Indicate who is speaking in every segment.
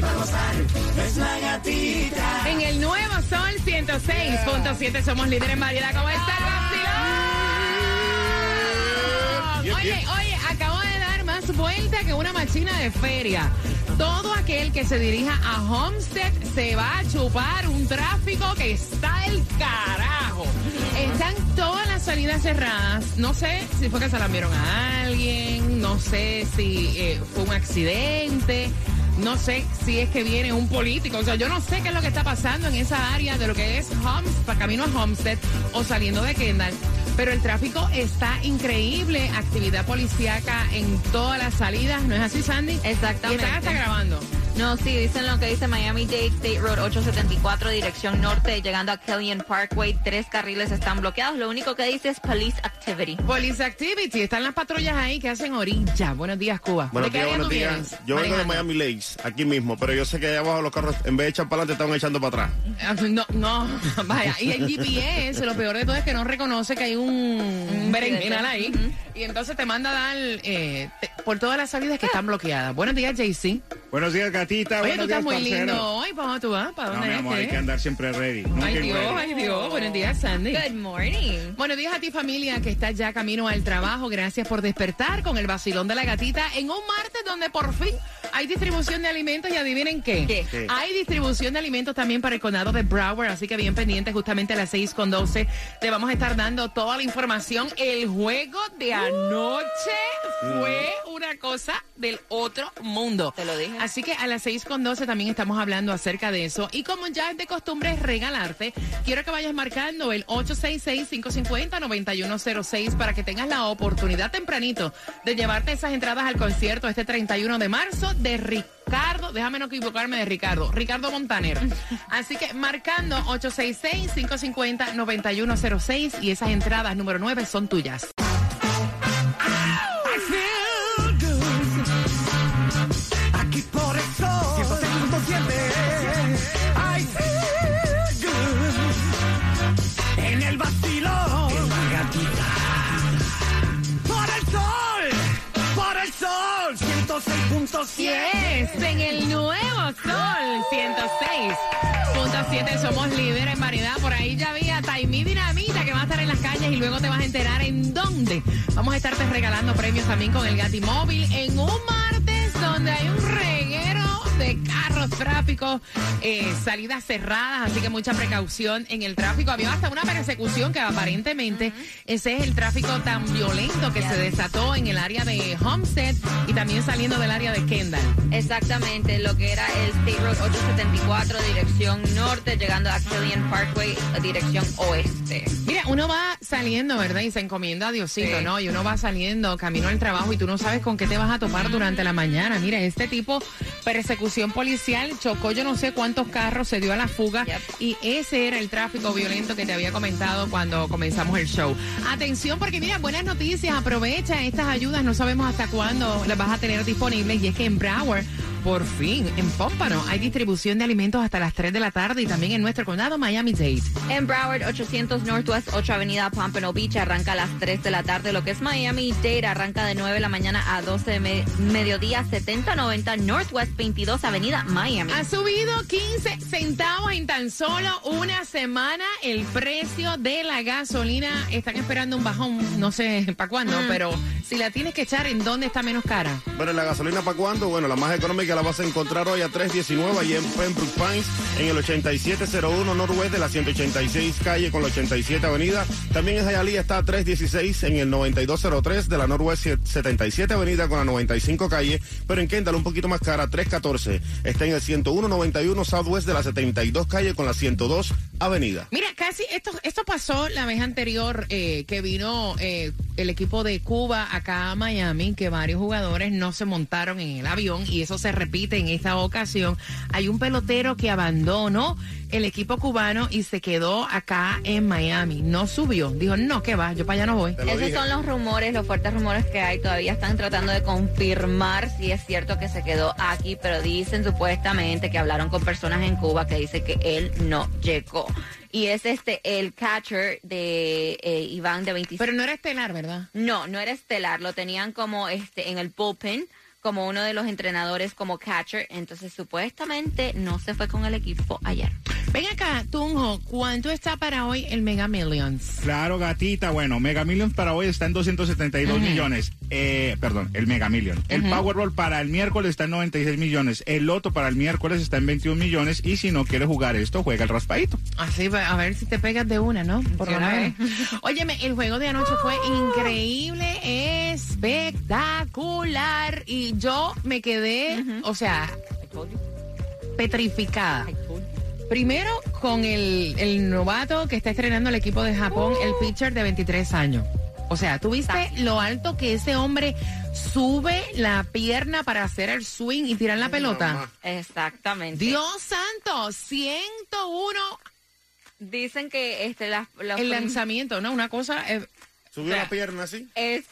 Speaker 1: Trabajar y para gozar. Es la gatita.
Speaker 2: En el nuevo Sol 106.7 somos líderes en variedad. ¿Cómo está el? Oye, oye, acabo de dar más vuelta que una machina de feria. Todo aquel que se dirija a Homestead se va a chupar un tráfico que está el carajo. Están todas las salidas cerradas. No sé si fue que se la vieron a alguien, no sé si eh, fue un accidente. No sé si es que viene un político, o sea, yo no sé qué es lo que está pasando en esa área de lo que es Homestead, camino a Homestead o saliendo de Kendall. Pero el tráfico está increíble, actividad policíaca en todas las salidas, ¿no es así, Sandy?
Speaker 3: Exactamente.
Speaker 2: Y están hasta grabando.
Speaker 3: No, sí, dicen lo que dice Miami-Dade State Road 874, dirección norte, llegando a Kellyan Parkway. Tres carriles están bloqueados. Lo único que dice es Police Activity.
Speaker 2: Police Activity, están las patrullas ahí que hacen orilla. Buenos días, Cuba.
Speaker 4: Buenos
Speaker 2: ¿De qué
Speaker 4: días, buenos días. Yo vengo de. Miami Lakes, aquí mismo, pero yo sé que allá abajo los carros, en vez de echar para adelante, estaban echando para atrás.
Speaker 2: Ah, No, no, vaya. Y el GPS, lo peor de todo es que no reconoce que hay un, un berenjenal ahí. Y entonces te manda a dar eh, te- por todas las salidas que están bloqueadas. Buenos días, JC.
Speaker 5: Buenos días, gatita.
Speaker 2: Oye, tú
Speaker 5: Buenos
Speaker 2: estás
Speaker 5: días,
Speaker 2: muy
Speaker 5: parcero.
Speaker 2: lindo hoy. ¿Para dónde tú vas? ¿Para
Speaker 5: No,
Speaker 2: dónde
Speaker 5: mi amor, hay
Speaker 2: que?
Speaker 5: que andar siempre ready. Nunca
Speaker 2: Ay,
Speaker 5: ready.
Speaker 2: Dios, ay, Dios. Buenos días, Sandy.
Speaker 3: Good morning.
Speaker 2: Buenos días a ti familia que está ya camino al trabajo. Gracias por despertar con el vacilón de la gatita en un martes donde por fin hay distribución de alimentos y adivinen qué.
Speaker 3: ¿Qué?
Speaker 5: ¿Qué?
Speaker 2: Hay distribución de alimentos también para el condado de Broward, así que bien pendiente justamente a las 6 con 12 te vamos a estar dando toda la información. El juego de anoche fue una cosa del otro mundo.
Speaker 3: Te lo dije.
Speaker 2: Así que a las 6 con 12 también estamos hablando acerca de eso. Y como ya es de costumbre regalarte, quiero que vayas marcando el 866-550-9106 para que tengas la oportunidad tempranito de llevarte esas entradas al concierto este 31 de marzo de Ricardo, déjame no equivocarme de Ricardo, Ricardo Montaner. Así que marcando 866-550-9106 y esas entradas número 9 son tuyas.
Speaker 1: 106.7
Speaker 2: somos líderes en variedad. Por ahí ya había Taimí Dinamita que va a estar en las calles y luego te vas a enterar en dónde. Vamos a estarte regalando premios también con el Gati Móvil en un martes donde hay un reguero de carros, tráfico, eh, salidas cerradas, así que mucha precaución en el tráfico. Había hasta una persecución que aparentemente ese es el tráfico tan violento que se desató en el área de Homestead y también saliendo del área de Kendall.
Speaker 3: Exactamente, lo que era el State Road 874, dirección norte, llegando a Kellyan Parkway, dirección oeste.
Speaker 2: Mira, uno va saliendo, ¿verdad? Y se encomienda a Diosito,
Speaker 3: Sí.
Speaker 2: ¿no? Y uno va saliendo camino al trabajo y tú no sabes con qué te vas a topar durante la mañana. Mira, este tipo, persecución policial, chocó yo no sé cuántos carros, se dio a la fuga
Speaker 3: Yep.
Speaker 2: y ese era el tráfico violento que te había comentado cuando comenzamos el show. Atención porque mira, buenas noticias, aprovecha estas ayudas, no sabemos hasta cuándo las vas a tener disponibles y es que en Broward por fin, en Pómpano hay distribución de alimentos hasta las 3 de la tarde y también en nuestro condado Miami-Dade.
Speaker 3: En Broward, 800 Northwest 8 Avenida Pompano Beach, arranca a las 3 de la tarde. Lo que es Miami Dade arranca de 9 de la mañana a 12 de me- mediodía, 7090 Northwest 22 Avenida Miami.
Speaker 2: Ha subido 15 centavos en tan solo una semana el precio de la gasolina. Están esperando un bajón, no sé para cuándo, pero si la tienes que echar, ¿en dónde está menos cara?
Speaker 4: Bueno, la gasolina para cuándo? Bueno, la más económica la vas a encontrar hoy a 319 allí en Pembroke Pines, en el 8701 Norwest de la 186 calle con la 87 avenida. También en Hialeah está a 316 en el 9203 de la Norwest 77 avenida con la 95 calle. Pero en Kendall un poquito más cara, 314. Está en el 10191 Southwest de la 72 calle con la 102 avenida.
Speaker 2: Mira, casi esto, esto pasó la vez anterior eh, que vino eh, el equipo de Cuba acá a Miami, que varios jugadores no se montaron en el avión y eso se repite en esta ocasión. Hay un pelotero que abandonó el equipo cubano y se quedó acá en Miami. No subió. Dijo, no, que va, yo para allá no voy.
Speaker 3: Esos
Speaker 4: dije.
Speaker 3: son los rumores, los fuertes rumores que hay. Todavía están tratando de confirmar si es cierto que se quedó aquí, pero dicen supuestamente que hablaron con personas en Cuba que dicen que él no llegó. Y es este el catcher de eh, Iván de 25.
Speaker 2: Pero no era estelar, ¿verdad?
Speaker 3: No, no era estelar, lo tenían como este en el bullpen, como uno de los entrenadores como catcher, entonces supuestamente no se fue con el equipo ayer.
Speaker 2: Ven acá, Tunjo, ¿cuánto está para hoy el Mega Millions?
Speaker 5: Claro, gatita. Bueno, Mega Millions para hoy está en 272 millones. Eh, perdón, el Mega Million. El Powerball para el miércoles está en 96 millones. El Loto para el miércoles está en 21 millones. Y si no quieres jugar esto, juega el raspadito.
Speaker 2: Así, va- a ver si te pegas de una, ¿no? Por lo menos. Óyeme, el juego de anoche fue increíble, espectacular. Y yo me quedé, o sea, petrificada. Primero con el, el novato que está estrenando el equipo de Japón, el pitcher de 23 años. O sea, ¿tú viste lo alto que ese hombre sube la pierna para hacer el swing y tirar la pelota?
Speaker 3: Exactamente.
Speaker 2: Dios santo, 101
Speaker 3: Dicen que este las los
Speaker 2: el lanzamiento, ¿no? Una cosa... eh,
Speaker 4: Subió
Speaker 2: O sea,
Speaker 4: la pierna así.
Speaker 3: es,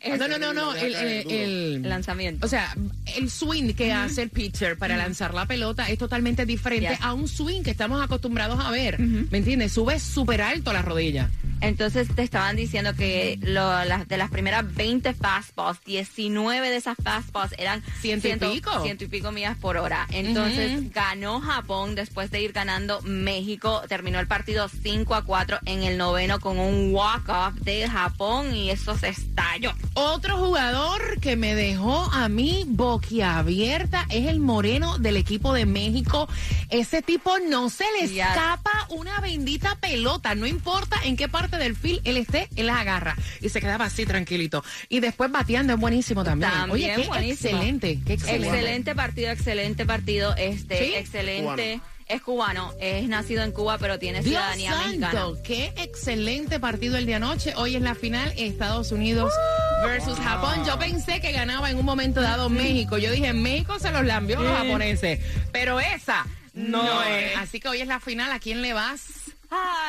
Speaker 3: es
Speaker 2: no, no, no, no, el, el- el-
Speaker 3: lanzamiento.
Speaker 2: o sea, el swing que hace el pitcher para lanzar la pelota es totalmente diferente
Speaker 3: Yes.
Speaker 2: a un swing que estamos acostumbrados a ver. ¿Me entiendes? Sube súper alto la rodilla.
Speaker 3: Entonces te estaban diciendo que lo- las- de las primeras 20 fastballs, 19 de esas fastballs eran
Speaker 2: Ciento y pico.
Speaker 3: ciento y pico millas por hora. Entonces ganó Japón después de ir ganando México. Terminó el partido 5 a 4 en el noveno con un walk-off de Japón y eso se estalló.
Speaker 2: Otro jugador que me dejó a mí boquiabierta es el moreno del equipo de México. Ese tipo no se le escapa una bendita pelota. No importa en qué parte del field él esté, él las agarra. Y se quedaba así tranquilito. Y después bateando es buenísimo también.
Speaker 3: También
Speaker 2: Oye, qué
Speaker 3: buenísimo.
Speaker 2: excelente, qué excelente.
Speaker 3: Excelente partido, excelente partido. Este,
Speaker 2: ¿Sí?
Speaker 3: excelente. Es cubano, es nacido en Cuba, pero tiene
Speaker 2: Dios
Speaker 3: ciudadanía mexicana.
Speaker 2: santo, qué excelente partido el de anoche. Hoy es la final Estados Unidos versus Japón. Yo pensé que ganaba en un momento dado México. Yo dije, México se los lambió los japoneses. Pero esa no,
Speaker 3: No
Speaker 2: es.
Speaker 3: es.
Speaker 2: Así que hoy es la final. ¿A quién le vas?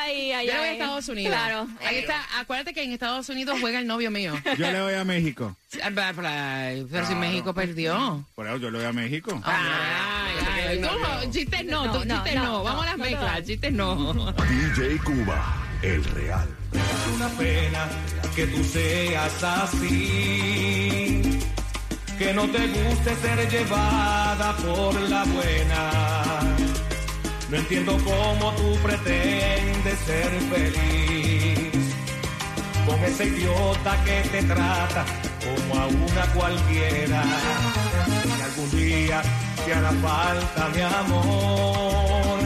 Speaker 3: Ay, ay,
Speaker 2: Yo le voy a
Speaker 3: ay.
Speaker 2: Estados Unidos.
Speaker 3: Claro.
Speaker 2: Ahí está. Acuérdate que en Estados Unidos juega el novio mío.
Speaker 5: Yo le voy a México.
Speaker 2: Pero si México perdió.
Speaker 5: Por eso yo le voy a México.
Speaker 2: Ay, ay, tú, chistes no,
Speaker 3: No,
Speaker 2: tú,
Speaker 3: no,
Speaker 2: chistes
Speaker 3: no,
Speaker 2: no.
Speaker 3: no,
Speaker 2: Vamos a las
Speaker 3: no,
Speaker 2: mezclas, chistes no.
Speaker 6: DJ Cuba, el real.
Speaker 1: Es una pena que tú seas así. Que no te guste ser llevada por la buena. No entiendo cómo tú pretendes ser feliz. Con ese idiota que te trata como a una cualquiera. Y algún día te hará falta mi amor.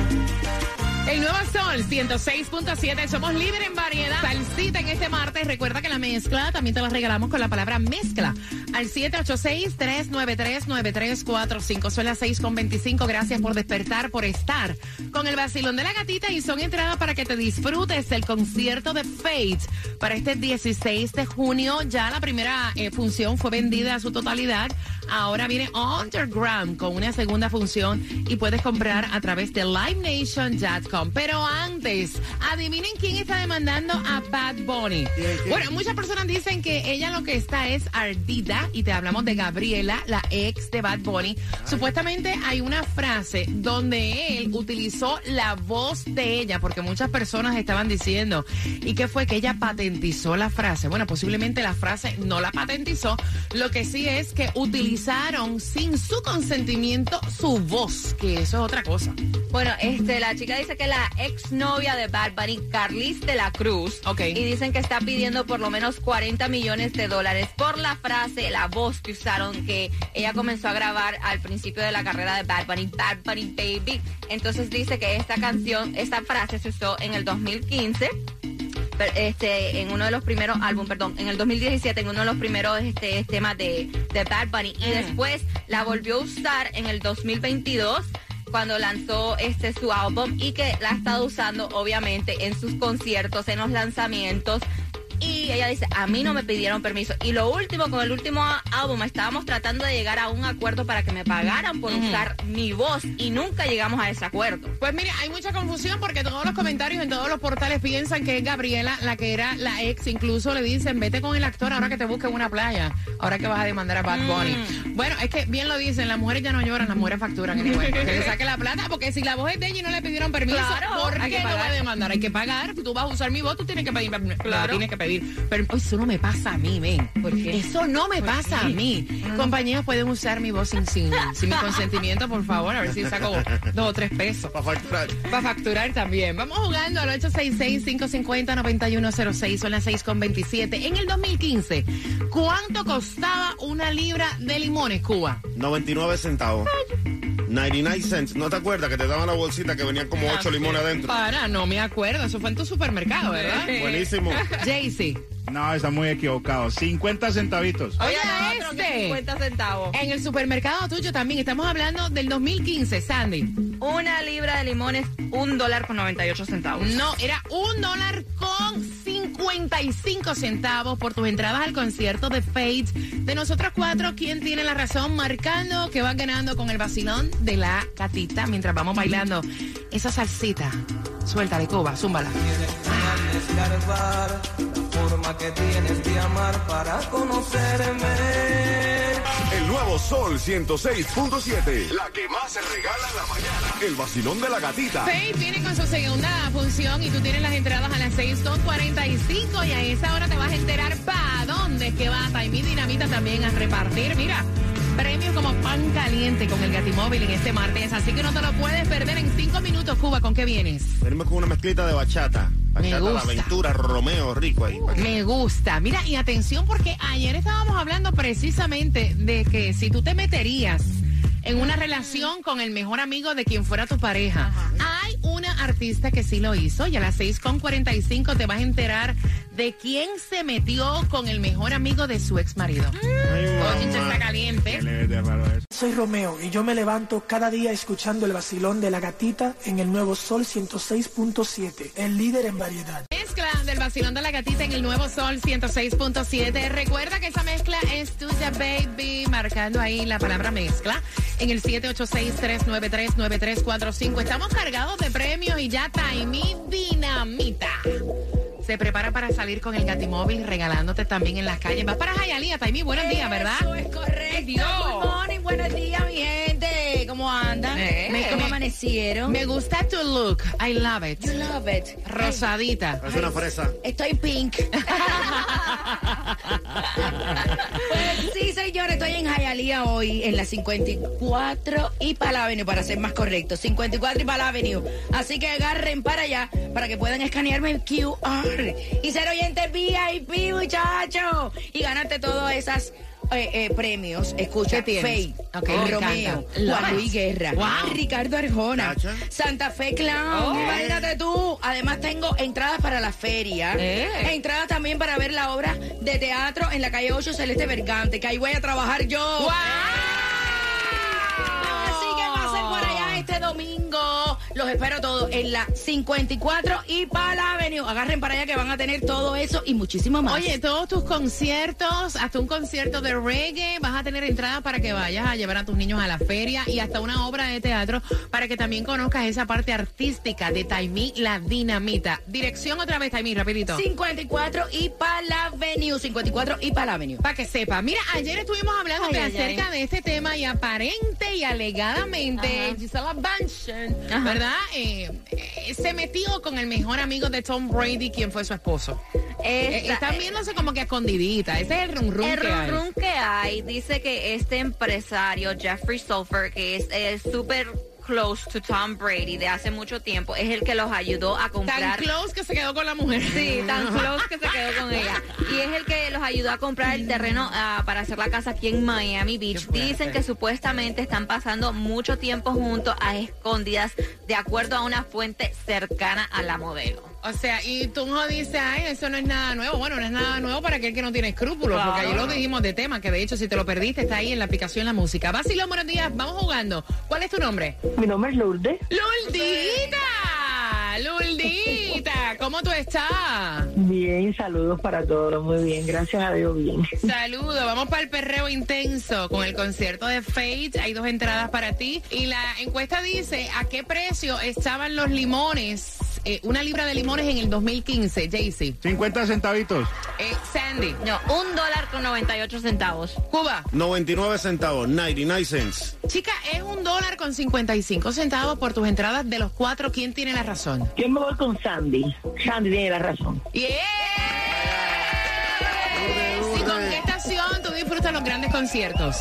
Speaker 2: El nuevo Sol 106.7, somos líder en variedad. Salsita en este martes. Recuerda que la mezcla también te la regalamos con la palabra mezcla. Al 786-393-9345. Son las 6.25. Gracias por despertar, por estar con el vacilón de la gatita. Y son entradas para que te disfrutes del concierto de Fate para este 16 de junio. Ya la primera eh, función fue vendida a su totalidad. Ahora viene Underground con una segunda función y puedes comprar a través de LiveNation.com. Pero antes, adivinen quién está demandando a Bad Bunny. Bueno, muchas personas dicen que ella lo que está es ardida y te hablamos de Gabriela, la ex de Bad Bunny. Supuestamente hay una frase donde él utilizó la voz de ella porque muchas personas estaban diciendo y que fue que ella patentizó la frase. Bueno, posiblemente la frase no la patentizó. Lo que sí es que utilizaron sin su consentimiento su voz, que eso es otra cosa.
Speaker 3: Bueno, este, la chica dice que la ex exnovia de Bad Bunny, Carlis de la Cruz.
Speaker 2: Ok.
Speaker 3: Y dicen que está pidiendo por lo menos 40 millones de dólares por la frase, la voz que usaron que ella comenzó a grabar al principio de la carrera de Bad Bunny, Bad Bunny Baby. Entonces dice que esta canción, esta frase se usó en el 2015 per- este, en uno de los primeros álbumes, perdón, en el 2017, en uno de los primeros este, temas de, de Bad Bunny. Y después la volvió a usar en el 2022 cuando lanzó este su álbum y que la ha estado usando obviamente en sus conciertos, en los lanzamientos. Y ella dice, a mí no me pidieron permiso. Y lo último, con el último álbum, estábamos tratando de llegar a un acuerdo para que me pagaran por usar mi voz y nunca llegamos a ese acuerdo.
Speaker 2: Pues mire, hay mucha confusión porque todos los comentarios en todos los portales piensan que es Gabriela la que era la ex. Incluso le dicen, vete con el actor ahora que te busque en una playa, ahora que vas a demandar a Bad Bunny. Bueno, es que bien lo dicen, las mujeres ya no lloran, las mujeres facturan. que le saque la plata, porque si la voz es de ella y no le pidieron permiso,
Speaker 3: Claro,
Speaker 2: ¿por qué no va a demandar? Hay que pagar, tú vas a usar mi voz, tú tienes que pedir,
Speaker 3: Claro.
Speaker 2: tienes que pedir. Pero eso no me pasa a mí, ven.
Speaker 3: ¿Por qué?
Speaker 2: Eso no me pasa a mí. Compañías pueden usar mi voz sin, sin, sin mi consentimiento, por favor, a ver si saco dos o tres pesos.
Speaker 4: Para facturar.
Speaker 2: Para facturar también. Vamos jugando al 866-550-9106. Son las 6.27. En el 2015, ¿cuánto costaba una libra de limones, Cuba?
Speaker 4: 99 centavos. 99 cents. ¿No te acuerdas que te daban la bolsita que venían como 8 limones adentro?
Speaker 2: Para, no me acuerdo. Eso fue en tu supermercado, ¿verdad?
Speaker 4: Buenísimo.
Speaker 2: Jaycee.
Speaker 5: No, está muy equivocado. 50 centavos.
Speaker 2: Oye,
Speaker 3: que
Speaker 2: este.
Speaker 3: 50 centavos.
Speaker 2: En el supermercado tuyo también. Estamos hablando del 2015, Sandy.
Speaker 3: Una libra de limones, un dólar con 98 centavos.
Speaker 2: No, era un dólar con 55 centavos por tus entradas al concierto de Fate. De nosotros cuatro, ¿quién tiene la razón? Marcando que va ganando con el vacilón de la gatita mientras vamos bailando esa salsita. Suéltale, Cuba, zúmbala.
Speaker 1: Forma que tienes de amar para conocerme.
Speaker 6: El nuevo Sol 106.7. La que más se regala en la mañana. El vacilón de la gatita.
Speaker 2: Faith viene con su segunda función y tú tienes las entradas a las 6.45 y a esa hora te vas a enterar para dónde es que va Taimí Dinamita también a repartir. Mira, premios como pan caliente con el Gatimóvil en este martes, así que no te lo puedes perder en cinco minutos, Cuba. ¿Con qué vienes?
Speaker 4: Venimos con una mezclita de bachata. Bachata, la
Speaker 2: gusta.
Speaker 4: aventura, Romeo, rico ahí.
Speaker 2: Me gusta. Mira, y atención porque ayer estábamos hablando precisamente de que si tú te meterías en una relación con el mejor amigo de quien fuera tu pareja. Una artista que sí lo hizo y a las 6.45 te vas a enterar de quién se metió con el mejor amigo de su ex marido. Está caliente.
Speaker 7: Soy Romeo y yo me levanto cada día escuchando el vacilón de la gatita en el nuevo Sol 106.7, el líder en variedad.
Speaker 2: Mezcla del vacilón de la gatita en el nuevo sol 106.7. Recuerda que esa mezcla es tuya, baby. Marcando ahí la palabra mezcla en el 786-393-9345. Estamos cargados de premios y ya Taimí Dinamita. Se prepara para salir con el Gatimóvil regalándote también en las calles. Vas para Jayalía, Taimí. Buenos días, ¿verdad?
Speaker 8: Eso es correcto.
Speaker 2: Dios.
Speaker 8: Good morning, buenos días, mi gente. ¿Cómo andan?
Speaker 2: Eh.
Speaker 8: Me- ¿Cómo amanecieron?
Speaker 2: Me gusta tu look. I love it.
Speaker 8: You love it.
Speaker 2: Rosadita.
Speaker 4: Es una fresa.
Speaker 8: Estoy pink. pues sí, señores, estoy en Hialeah hoy, en la 54 y Pal Avenue, para ser más correcto. 54 y Pal Avenue. Así que agarren para allá para que puedan escanearme el QR y ser oyentes VIP, muchachos. Y ganarte todas esas. Eh, eh, premios, escucha,
Speaker 2: ¿Qué tienes?
Speaker 8: Faye,
Speaker 2: Ok, me
Speaker 8: Romeo, Juan. Luis Guerra,
Speaker 2: Wow.
Speaker 8: Ricardo Arjona,
Speaker 4: Cacha.
Speaker 8: Santa Fe Clown,
Speaker 2: Oh.
Speaker 8: imagínate tú. Además tengo entradas para la feria,
Speaker 2: Eh.
Speaker 8: entradas también para ver la obra de teatro en la calle 8 Celeste Bergante, que ahí voy a trabajar yo. Los espero todos en la 54 y Pala Avenue. Agarren para allá que van a tener todo eso y muchísimo más.
Speaker 2: Oye, todos tus conciertos, hasta un concierto de reggae, vas a tener entradas para que vayas a llevar a tus niños a la feria y hasta una obra de teatro para que también conozcas esa parte artística de Taimí La Dinamita. Dirección otra vez, Taimí, rapidito.
Speaker 8: 54 y Pala Avenue. 54 y Pala Avenue.
Speaker 2: Para que sepa. Mira, ayer estuvimos hablando
Speaker 8: Ay,
Speaker 2: de
Speaker 8: ay,
Speaker 2: acerca
Speaker 8: ay.
Speaker 2: de este tema y aparente y alegadamente. Gisela Bündchen,
Speaker 8: Ajá.
Speaker 2: ¿Verdad? Eh, eh, se metió con el mejor amigo de Tom Brady, quien fue su esposo. Eh,
Speaker 3: Esta-
Speaker 2: están viéndose como que escondidita. Ese es el rum rum
Speaker 3: El
Speaker 2: que hay.
Speaker 3: que hay dice que este empresario, Jeffrey Sulfur, que es eh, súper close to Tom Brady de hace mucho tiempo. Es el que los ayudó a
Speaker 2: Tan
Speaker 3: comprar.
Speaker 2: close que se quedó con la mujer.
Speaker 3: Sí, tan close que se quedó con ella. Y es el que los ayudó a comprar el terreno ah, para hacer la casa aquí en Miami Beach. Dicen que supuestamente están pasando mucho tiempo juntos a escondidas, de acuerdo a una fuente cercana a la modelo.
Speaker 2: O sea, y tú no dices, ay, eso no es nada nuevo. Bueno, no es nada nuevo para aquel que no tiene escrúpulos, porque ayer lo dijimos de tema, que de hecho, si te lo perdiste, está ahí en la aplicación La Música. Basilón, buenos días, vamos jugando. ¿Cuál es tu nombre?
Speaker 9: Mi nombre es Lourdes.
Speaker 2: ¡Luldita! ¡Luldita! ¿Cómo tú estás?
Speaker 9: Bien, saludos para todos. Muy bien, gracias a Dios, bien.
Speaker 2: Saludos, vamos para el perreo intenso con el concierto de Fate. Hay dos entradas para ti. Y la encuesta dice a qué precio estaban los limones, eh, una libra de limones en el 2015, Jaycee.
Speaker 5: 50 centavitos.
Speaker 2: Eh, Sandy,
Speaker 3: No, un dólar con 98 centavos.
Speaker 2: Cuba.
Speaker 4: 99 centavos, 99 cents.
Speaker 2: Chica, es un dólar con 55 centavos por tus entradas de los cuatro. ¿Quién tiene la razón?
Speaker 9: Yo me voy con Sandy. Sandy tiene la razón.
Speaker 2: ¡Yeah! ¿Y con qué estación tú disfrutas los grandes conciertos?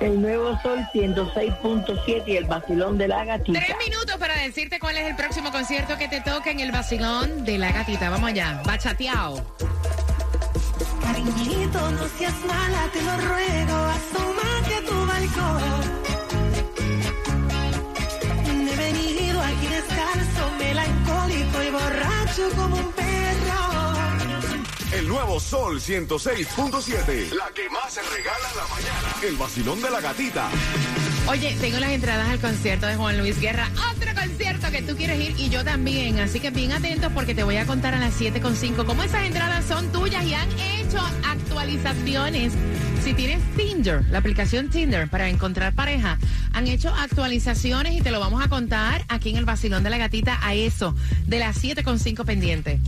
Speaker 9: El Nuevo Sol 106.7 y el Basilón de la Gatita.
Speaker 2: Tres minutos para decirte cuál es el próximo concierto que te toca en el vacilón de la gatita. Vamos allá, bachateado.
Speaker 1: Cariñito, no seas mala, te lo ruego, asómate a tu balcón. He venido aquí descalzo, melancólico y borracho como un perro.
Speaker 6: El nuevo Sol 106.7. La que más se regala en la mañana. El vacilón de la gatita.
Speaker 2: Oye, tengo las entradas al concierto de Juan Luis Guerra. Otro concierto que tú quieres ir y yo también. Así que bien atentos porque te voy a contar a las 7.5 cómo esas entradas son tuyas y han hecho actualizaciones. Si tienes Tinder, la aplicación Tinder para encontrar pareja, han hecho actualizaciones y te lo vamos a contar aquí en el Vacilón de la Gatita a eso, de las 7.5 pendiente.